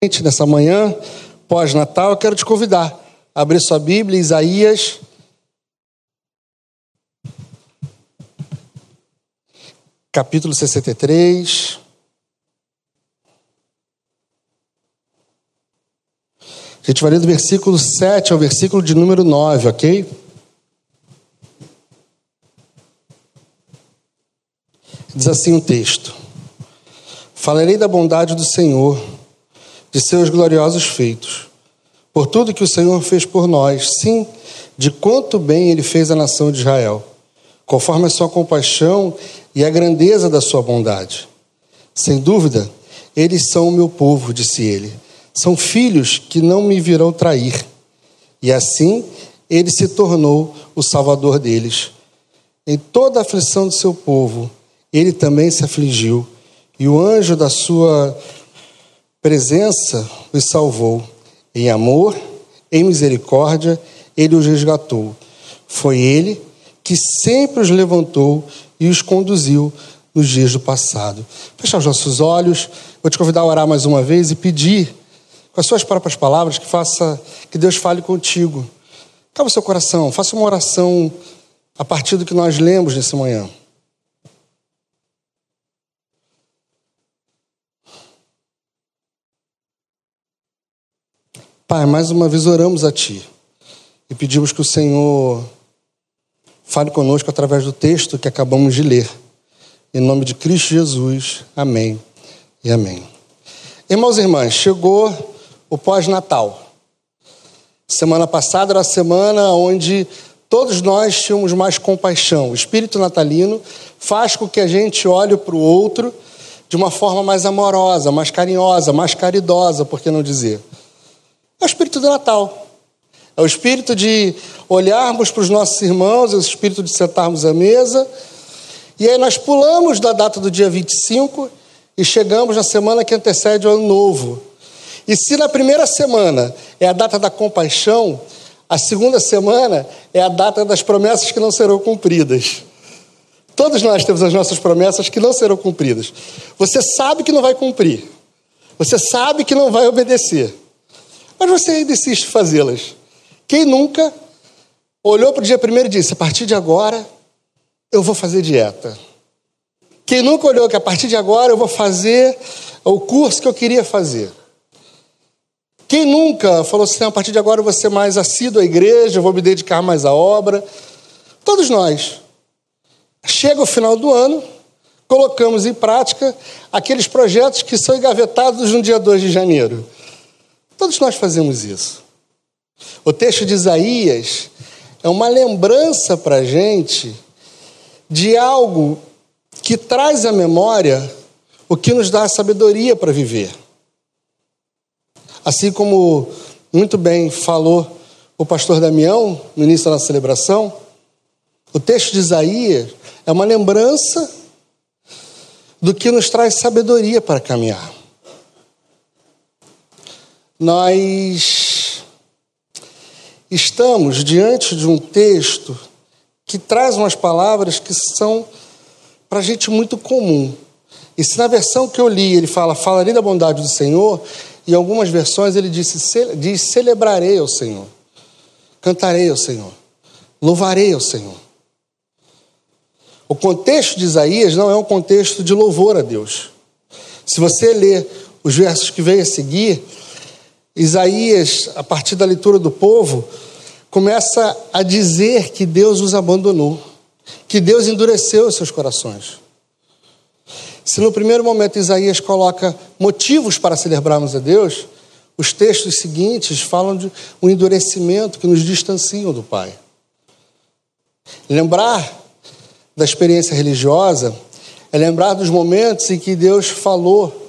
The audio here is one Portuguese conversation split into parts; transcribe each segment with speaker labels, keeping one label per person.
Speaker 1: Nessa manhã, pós-Natal, eu quero te convidar a abrir sua Bíblia, Isaías. Capítulo 63. A gente vai ler do versículo 7 ao versículo de número 9, ok? Diz assim o texto: Falarei da bondade do Senhor de seus gloriosos feitos, por tudo que o Senhor fez por nós, sim, de quanto bem ele fez à nação de Israel, conforme a sua compaixão e a grandeza da sua bondade. Sem dúvida, eles são o meu povo, disse ele. São filhos que não me virão trair. E assim ele se tornou o salvador deles. Em toda a aflição do seu povo, ele também se afligiu, e o anjo da sua presença os salvou. Em amor, em misericórdia, ele os resgatou. Foi ele que sempre os levantou e os conduziu nos dias do passado. Fechar os nossos olhos, vou te convidar a orar mais uma vez e pedir, com as suas próprias palavras, que faça, que Deus fale contigo. Calma o seu coração, faça uma oração a partir do que nós lemos nessa manhã. Pai, mais uma vez oramos a Ti e pedimos que o Senhor fale conosco através do texto que acabamos de ler. Em nome de Cristo Jesus, amém e amém. Irmãos e irmãs, chegou o pós-natal. Semana passada era a semana onde todos nós tínhamos mais compaixão. O espírito natalino faz com que a gente olhe para o outro de uma forma mais amorosa, mais carinhosa, mais caridosa, por que não dizer? É o espírito do Natal. É o espírito de olharmos para os nossos irmãos, é o espírito de sentarmos à mesa. E aí nós pulamos da data do dia 25 e chegamos na semana que antecede o ano novo. E se na primeira semana é a data da compaixão, a segunda semana é a data das promessas que não serão cumpridas. Todos nós temos as nossas promessas que não serão cumpridas. Você sabe que não vai cumprir. Você sabe que não vai obedecer mas você ainda insiste fazê-las. Quem nunca olhou para o dia primeiro e disse: a partir de agora eu vou fazer dieta? Quem nunca olhou que a partir de agora eu vou fazer o curso que eu queria fazer? Quem nunca falou assim: a partir de agora eu vou ser mais assíduo à igreja, eu vou me dedicar mais à obra? Todos nós. Chega o final do ano, colocamos em prática aqueles projetos que são engavetados no dia 2 de janeiro. Todos nós fazemos isso. O texto de Isaías é uma lembrança para a gente de algo que traz à memória o que nos dá a sabedoria para viver. Assim como muito bem falou o pastor Damião no início da celebração, o texto de Isaías é uma lembrança do que nos traz sabedoria para caminhar nós estamos diante de um texto que traz umas palavras que são para a gente muito comum. E se na versão que eu li ele fala, falarei da bondade do Senhor, em algumas versões ele disse, diz, celebrarei ao Senhor, cantarei ao Senhor, louvarei ao Senhor. O contexto de Isaías não é um contexto de louvor a Deus. Se você ler os versos que vem a seguir, Isaías, a partir da leitura do povo, começa a dizer que Deus os abandonou, que Deus endureceu os seus corações. Se no primeiro momento Isaías coloca motivos para celebrarmos a Deus, os textos seguintes falam de um endurecimento que nos distanciam do Pai. Lembrar da experiência religiosa é lembrar dos momentos em que Deus falou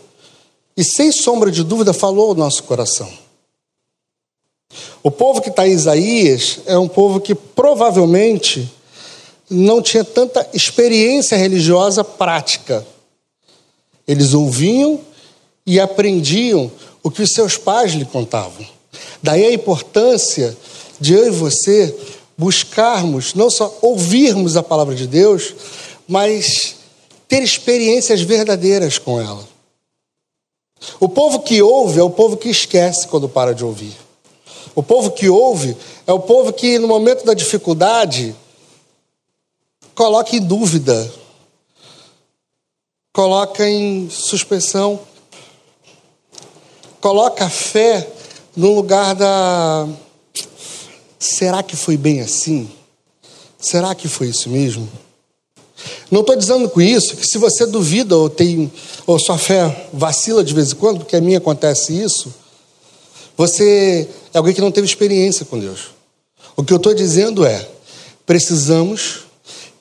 Speaker 1: e sem sombra de dúvida falou ao nosso coração. O povo que está em Isaías é um povo que provavelmente não tinha tanta experiência religiosa prática. Eles ouviam e aprendiam o que os seus pais lhe contavam. Daí a importância de eu e você buscarmos, não só ouvirmos a palavra de Deus, mas ter experiências verdadeiras com ela. O povo que ouve é o povo que esquece quando para de ouvir. O povo que ouve é o povo que, no momento da dificuldade, coloca em dúvida, coloca em suspensão, coloca a fé no lugar da. Será que foi bem assim? Será que foi isso mesmo? Não estou dizendo com isso que se você duvida ou tem ou sua fé vacila de vez em quando, porque a minha acontece isso, você é alguém que não teve experiência com Deus. O que eu estou dizendo é, precisamos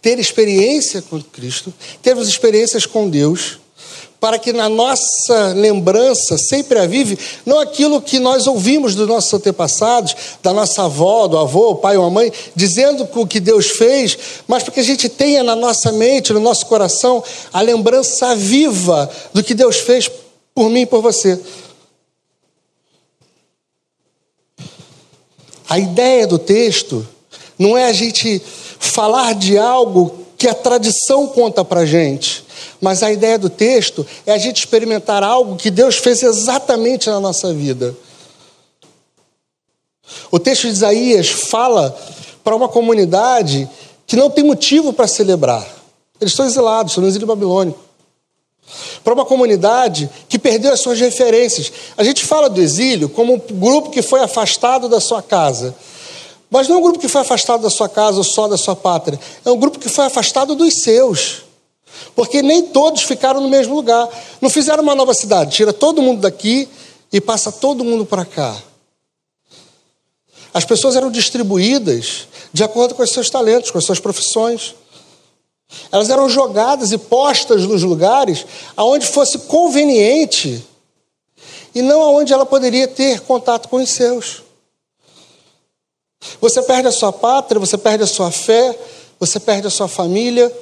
Speaker 1: ter experiência com Cristo, termos experiências com Deus, para que na nossa lembrança sempre avive não aquilo que nós ouvimos dos nossos antepassados, da nossa avó, do avô, o pai ou a mãe, dizendo o que Deus fez, mas para que a gente tenha na nossa mente, no nosso coração, a lembrança viva do que Deus fez por mim e por você. A ideia do texto não é a gente falar de algo que a tradição conta para gente, mas a ideia do texto é a gente experimentar algo que Deus fez exatamente na nossa vida. O texto de Isaías fala para uma comunidade que não tem motivo para celebrar. Eles estão exilados, estão no exílio babilônico. Para uma comunidade que perdeu as suas referências. A gente fala do exílio como um grupo que foi afastado da sua casa. Mas não é um grupo que foi afastado da sua casa ou só da sua pátria. É um grupo que foi afastado dos seus. Porque nem todos ficaram no mesmo lugar. Não fizeram uma nova cidade. Tira todo mundo daqui e passa todo mundo para cá. As pessoas eram distribuídas de acordo com os seus talentos, com as suas profissões. Elas eram jogadas e postas nos lugares aonde fosse conveniente e não aonde ela poderia ter contato com os seus. Você perde a sua pátria, você perde a sua fé, você perde a sua família,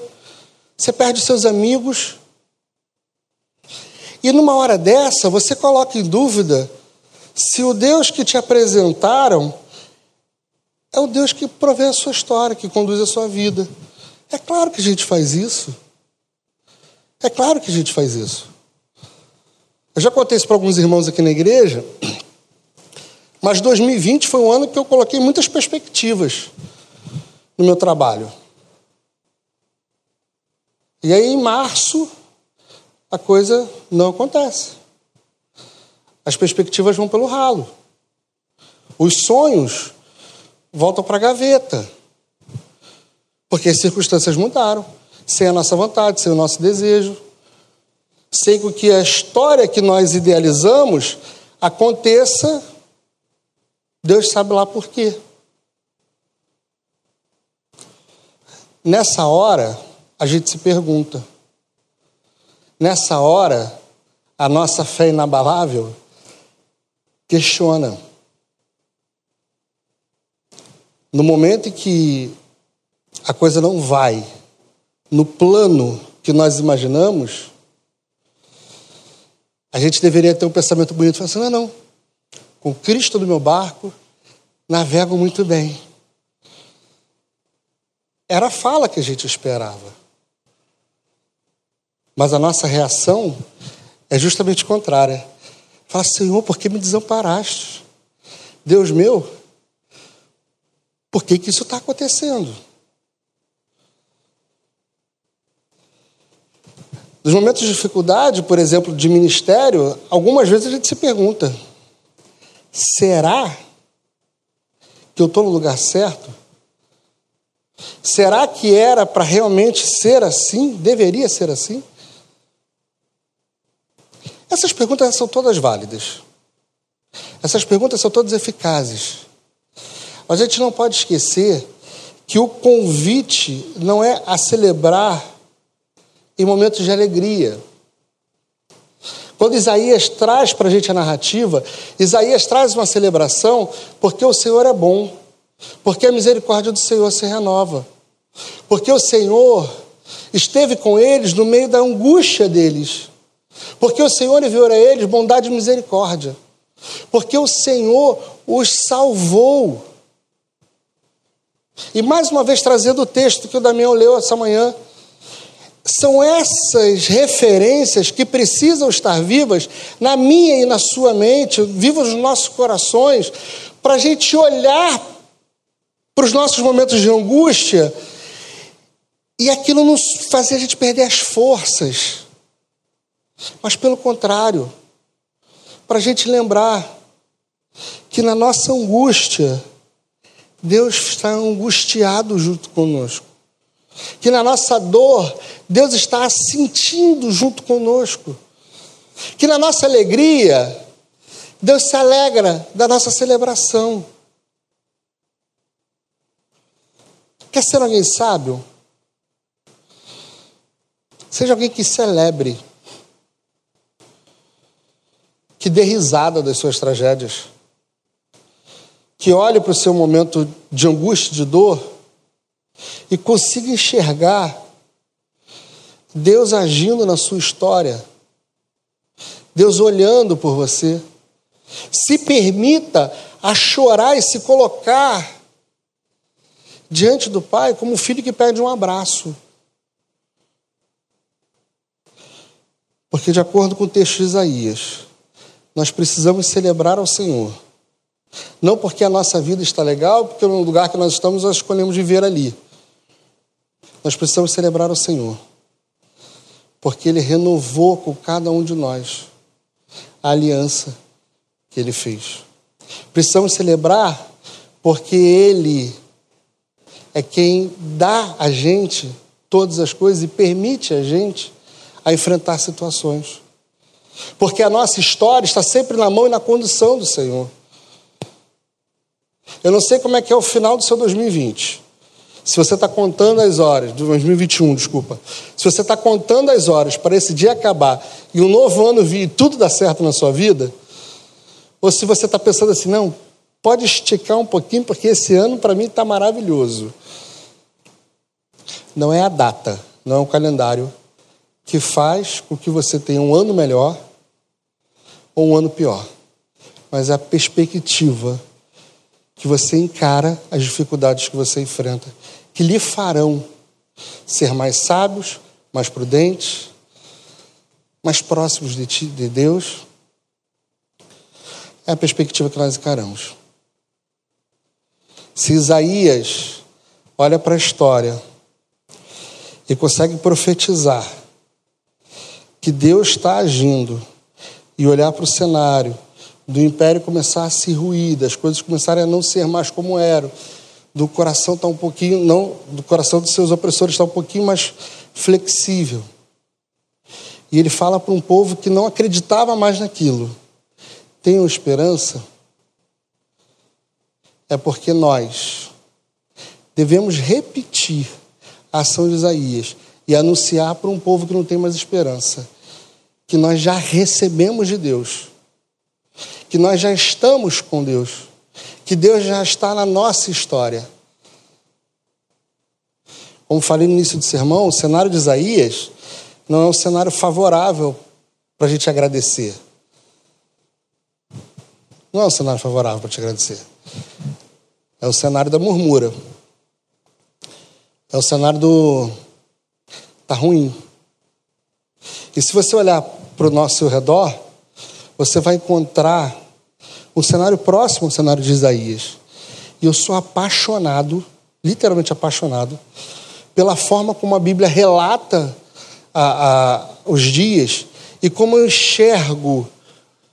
Speaker 1: você perde seus amigos. E numa hora dessa, você coloca em dúvida se o Deus que te apresentaram é o Deus que provê a sua história, que conduz a sua vida. É claro que a gente faz isso. É claro que a gente faz isso. Eu já contei isso para alguns irmãos aqui na igreja, mas 2020 foi um ano que eu coloquei muitas perspectivas no meu trabalho. E aí, em março, a coisa não acontece. As perspectivas vão pelo ralo. Os sonhos voltam para a gaveta. Porque as circunstâncias mudaram, sem a nossa vontade, sem o nosso desejo. Sem que a história que nós idealizamos aconteça, Deus sabe lá por quê. Nessa hora, a gente se pergunta. Nessa hora, a nossa fé inabalável questiona. No momento em que a coisa não vai no plano que nós imaginamos, a gente deveria ter um pensamento bonito, falar assim, não, não, com Cristo no meu barco, navego muito bem. Era a fala que a gente esperava. Mas a nossa reação é justamente contrária. Fala, Senhor, por que me desamparaste? Deus meu, por que, que isso está acontecendo? Nos momentos de dificuldade, por exemplo, de ministério, algumas vezes a gente se pergunta: será que eu estou no lugar certo? Será que era para realmente ser assim? Deveria ser assim? Essas perguntas são todas válidas. Essas perguntas são todas eficazes. Mas a gente não pode esquecer que o convite não é a celebrar em momentos de alegria. Quando Isaías traz para a gente a narrativa, Isaías traz uma celebração porque o Senhor é bom, porque a misericórdia do Senhor se renova, porque o Senhor esteve com eles no meio da angústia deles, porque o Senhor enviou a eles bondade e misericórdia, porque o Senhor os salvou. E mais uma vez trazendo o texto que o Damião leu essa manhã, são essas referências que precisam estar vivas na minha e na sua mente, vivas nos nossos corações, para a gente olhar para os nossos momentos de angústia e aquilo não fazer a gente perder as forças, mas pelo contrário, para a gente lembrar que na nossa angústia, Deus está angustiado junto conosco que na nossa dor, Deus está sentindo junto conosco. Que na nossa alegria, Deus se alegra da nossa celebração. Quer ser alguém sábio? Seja alguém que celebre, que dê risada das suas tragédias, que olhe para o seu momento de angústia, de dor e consiga enxergar Deus agindo na sua história, Deus olhando por você. Se permita a chorar e se colocar diante do Pai como um filho que pede um abraço. Porque, de acordo com o texto de Isaías, nós precisamos celebrar ao Senhor. Não porque a nossa vida está legal, porque no lugar que nós estamos nós escolhemos viver ali. Nós precisamos celebrar o Senhor, porque Ele renovou com cada um de nós a aliança que Ele fez. Precisamos celebrar porque Ele é quem dá a gente todas as coisas e permite a gente a enfrentar situações. Porque a nossa história está sempre na mão e na condução do Senhor. Eu não sei como é que é o final do seu 2020. Se você está contando as horas, de 2021, desculpa. Se você está contando as horas para esse dia acabar e um novo ano vir e tudo dar certo na sua vida, ou se você está pensando assim, não, pode esticar um pouquinho, porque esse ano para mim está maravilhoso. Não é a data, não é o calendário que faz com que você tenha um ano melhor ou um ano pior, mas é a perspectiva que você encara as dificuldades que você enfrenta, que lhe farão ser mais sábios, mais prudentes, mais próximos de, ti, de Deus. É a perspectiva que nós encaramos. Se Isaías olha para a história e consegue profetizar que Deus está agindo e olhar para o cenário do império começar a se ruir, das coisas começarem a não ser mais como eram, do coração estar tá um pouquinho, não, do coração dos seus opressores estar tá um pouquinho mais flexível. E ele fala para um povo que não acreditava mais naquilo. Tenham esperança? É porque nós devemos repetir a ação de Isaías e anunciar para um povo que não tem mais esperança que nós já recebemos de Deus que nós já estamos com Deus, que Deus já está na nossa história. Como falei no início do sermão, o cenário de Isaías não é um cenário favorável para a gente agradecer. Não é um cenário favorável para te agradecer. É o cenário da murmura. É o cenário do. Está ruim. E se você olhar para o nosso redor, você vai encontrar um cenário próximo ao cenário de Isaías. E eu sou apaixonado, literalmente apaixonado, pela forma como a Bíblia relata a, a, os dias e como eu enxergo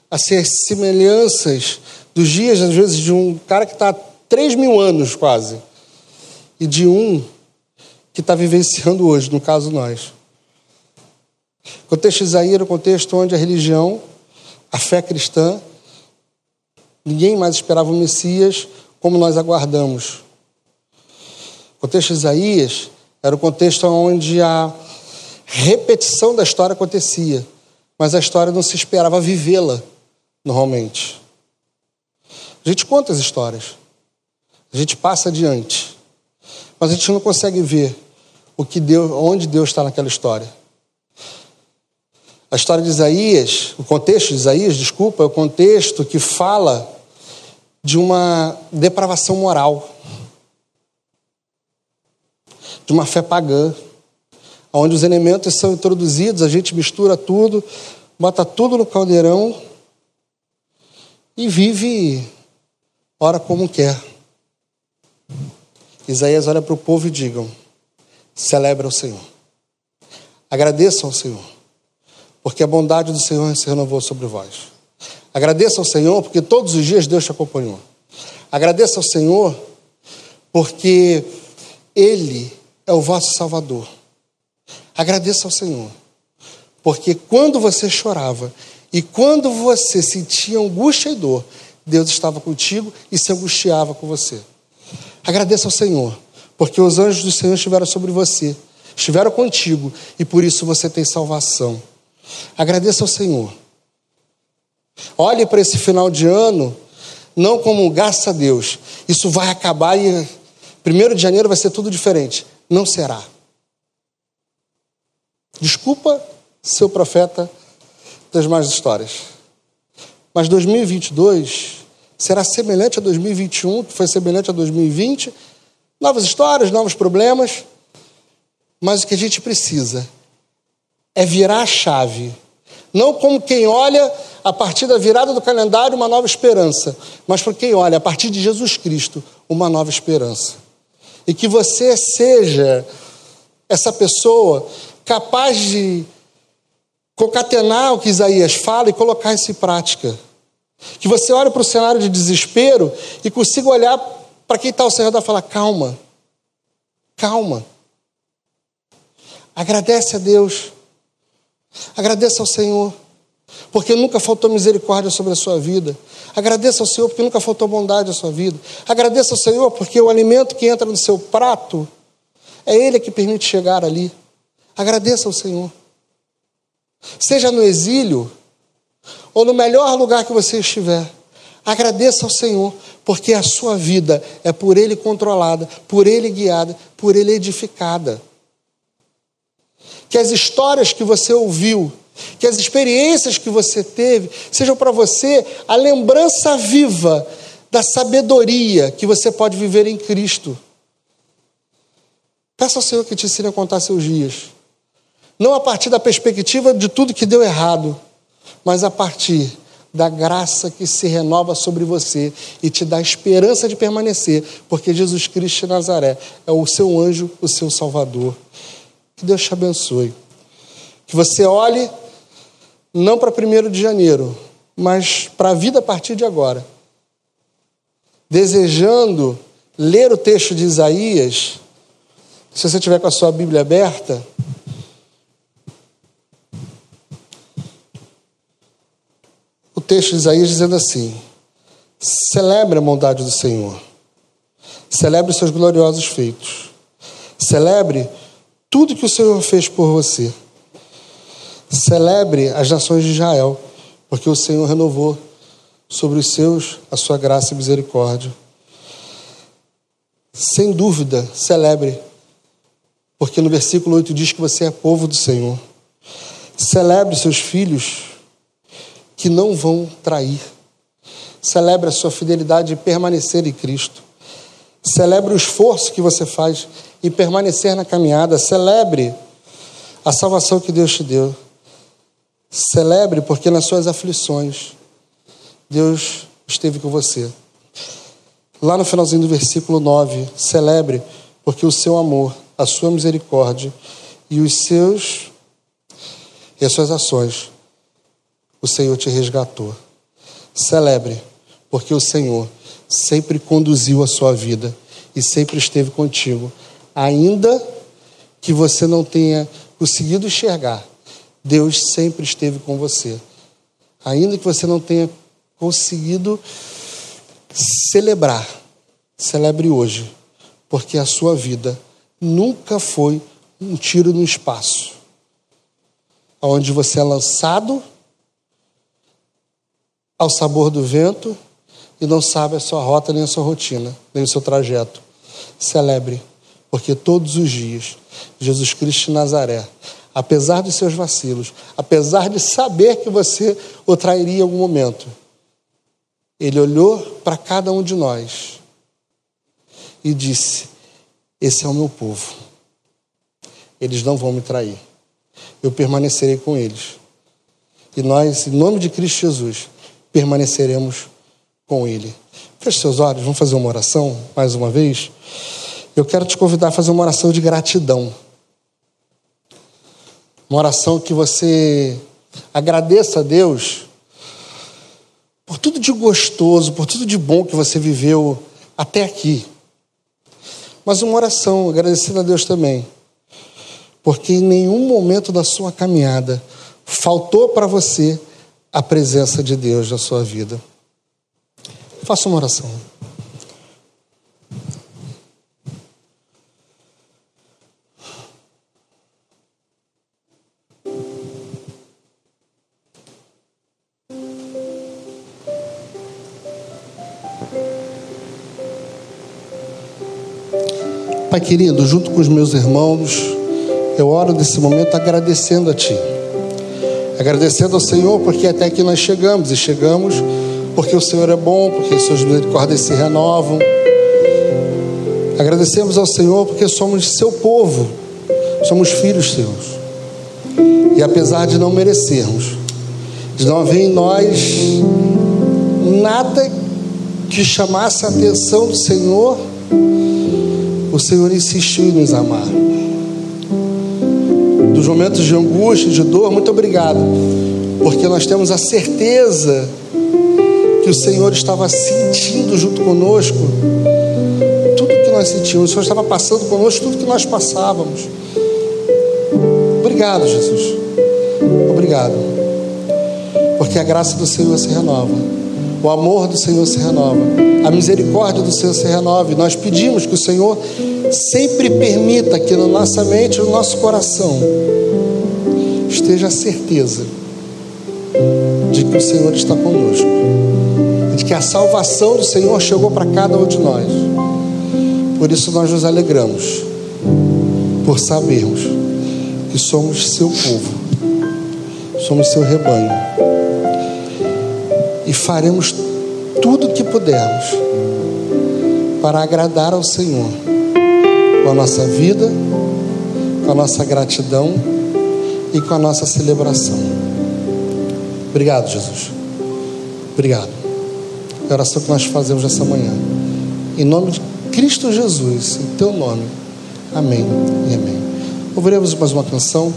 Speaker 1: assim, as semelhanças dos dias, às vezes, de um cara que está há 3 mil anos quase, e de um que está vivenciando hoje, no caso nós. O contexto de Isaías era o contexto onde a religião a fé cristã, ninguém mais esperava o Messias como nós aguardamos. O contexto de Isaías era o contexto onde a repetição da história acontecia, mas a história não se esperava vivê-la normalmente. A gente conta as histórias, a gente passa adiante, mas a gente não consegue ver o que Deus, onde Deus está naquela história. A história de Isaías, o contexto de Isaías, desculpa, é o contexto que fala de uma depravação moral, de uma fé pagã, onde os elementos são introduzidos, a gente mistura tudo, bota tudo no caldeirão e vive, ora como quer. Isaías olha para o povo e digam: celebra o Senhor. Agradeçam ao Senhor, porque a bondade do Senhor se renovou sobre vós. Agradeça ao Senhor, porque todos os dias Deus te acompanhou. Agradeça ao Senhor, porque Ele é o vosso Salvador. Agradeça ao Senhor, porque quando você chorava e quando você sentia angústia e dor, Deus estava contigo e se angustiava com você. Agradeça ao Senhor, porque os anjos do Senhor estiveram sobre você, estiveram contigo e por isso você tem salvação. Agradeça ao Senhor. Olhe para esse final de ano não como graças a Deus, isso vai acabar e primeiro de janeiro vai ser tudo diferente. Não será. Desculpa, seu profeta das más histórias. Mas 2022 será semelhante a 2021, que foi semelhante a 2020. Novas histórias, novos problemas. Mas o que a gente precisa é virar a chave. Não como quem olha a partir da virada do calendário uma nova esperança, mas para quem olha a partir de Jesus Cristo uma nova esperança. E que você seja essa pessoa capaz de concatenar o que Isaías fala e colocar isso em prática. Que você olhe para o cenário de desespero e consiga olhar para quem está ao seu redor e falar: calma, calma. Agradece a Deus, agradeça ao Senhor, porque nunca faltou misericórdia sobre a sua vida. Agradeça ao Senhor, porque nunca faltou bondade à sua vida. Agradeça ao Senhor, porque o alimento que entra no seu prato é Ele que permite chegar ali. Agradeça ao Senhor. Seja no exílio ou no melhor lugar que você estiver, agradeça ao Senhor, porque a sua vida é por Ele controlada, por Ele guiada, por Ele edificada. Que as histórias que você ouviu, que as experiências que você teve, sejam para você a lembrança viva da sabedoria que você pode viver em Cristo. Peça ao Senhor que te ensine a contar seus dias não a partir da perspectiva de tudo que deu errado, mas a partir da graça que se renova sobre você e te dá esperança de permanecer, porque Jesus Cristo de Nazaré é o seu anjo, o seu Salvador. Que Deus te abençoe. Que você olhe não para 1 de janeiro, mas para a vida a partir de agora. Desejando ler o texto de Isaías, se você tiver com a sua Bíblia aberta, texto de Isaías dizendo assim: celebre a bondade do Senhor, celebre os seus gloriosos feitos, celebre tudo que o Senhor fez por você, celebre as nações de Israel, porque o Senhor renovou sobre os seus a sua graça e misericórdia. Sem dúvida, celebre, porque no versículo 8 diz que você é povo do Senhor. Celebre seus filhos que não vão trair. Celebre a sua fidelidade em permanecer em Cristo. Celebre o esforço que você faz em permanecer na caminhada. Celebre a salvação que Deus te deu. Celebre porque nas suas aflições Deus esteve com você. Lá no finalzinho do versículo 9, celebre porque o seu amor, a sua misericórdia e os seus e as suas ações o Senhor te resgatou. Celebre, porque o Senhor sempre conduziu a sua vida e sempre esteve contigo, ainda que você não tenha conseguido enxergar. Deus sempre esteve com você. Ainda que você não tenha conseguido celebrar, celebre hoje, porque a sua vida nunca foi um tiro no espaço, onde você é lançado ao sabor do vento e não sabe a sua rota, nem a sua rotina, nem o seu trajeto. Celebre, porque todos os dias, Jesus Cristo de Nazaré, apesar dos seus vacilos, apesar de saber que você o trairia em algum momento, ele olhou para cada um de nós e disse: Esse é o meu povo. eles não vão me trair. Eu permanecerei com eles. E nós, em nome de Cristo Jesus, permaneceremos com Ele. Feche seus olhos, vamos fazer uma oração mais uma vez. Eu quero te convidar a fazer uma oração de gratidão. Uma oração que você agradeça a Deus por tudo de gostoso, por tudo de bom que você viveu até aqui. Mas uma oração agradecendo a Deus também, porque em nenhum momento da sua caminhada faltou para você a presença de Deus na sua vida. Faça uma oração. Pai querido, junto com os meus irmãos, eu oro nesse momento agradecendo a Ti. Agradecendo ao Senhor porque até aqui nós chegamos e chegamos porque o Senhor é bom, porque as suas misericórdias se renovam. Agradecemos ao Senhor porque somos seu povo, somos filhos seus. E apesar de não merecermos, de não haver em nós nada que chamasse a atenção do Senhor, o Senhor insistiu em nos amar. Dos momentos de angústia, de dor, muito obrigado, porque nós temos a certeza que o Senhor estava sentindo junto conosco tudo que nós sentimos. O Senhor estava passando conosco tudo que nós passávamos. Obrigado, Jesus. Obrigado. Porque a graça do Senhor se renova. O amor do Senhor se renova. A misericórdia do Senhor se renova. E nós pedimos que o Senhor sempre permita que na nossa mente, no nosso coração, esteja a certeza de que o Senhor está conosco. Que a salvação do Senhor chegou para cada um de nós. Por isso nós nos alegramos. Por sabermos que somos seu povo. Somos seu rebanho e faremos tudo o que pudermos para agradar ao Senhor com a nossa vida, com a nossa gratidão e com a nossa celebração. Obrigado, Jesus. Obrigado. Oração que nós fazemos essa manhã. Em nome de Cristo Jesus, em teu nome. Amém e amém. Ouviremos mais uma canção.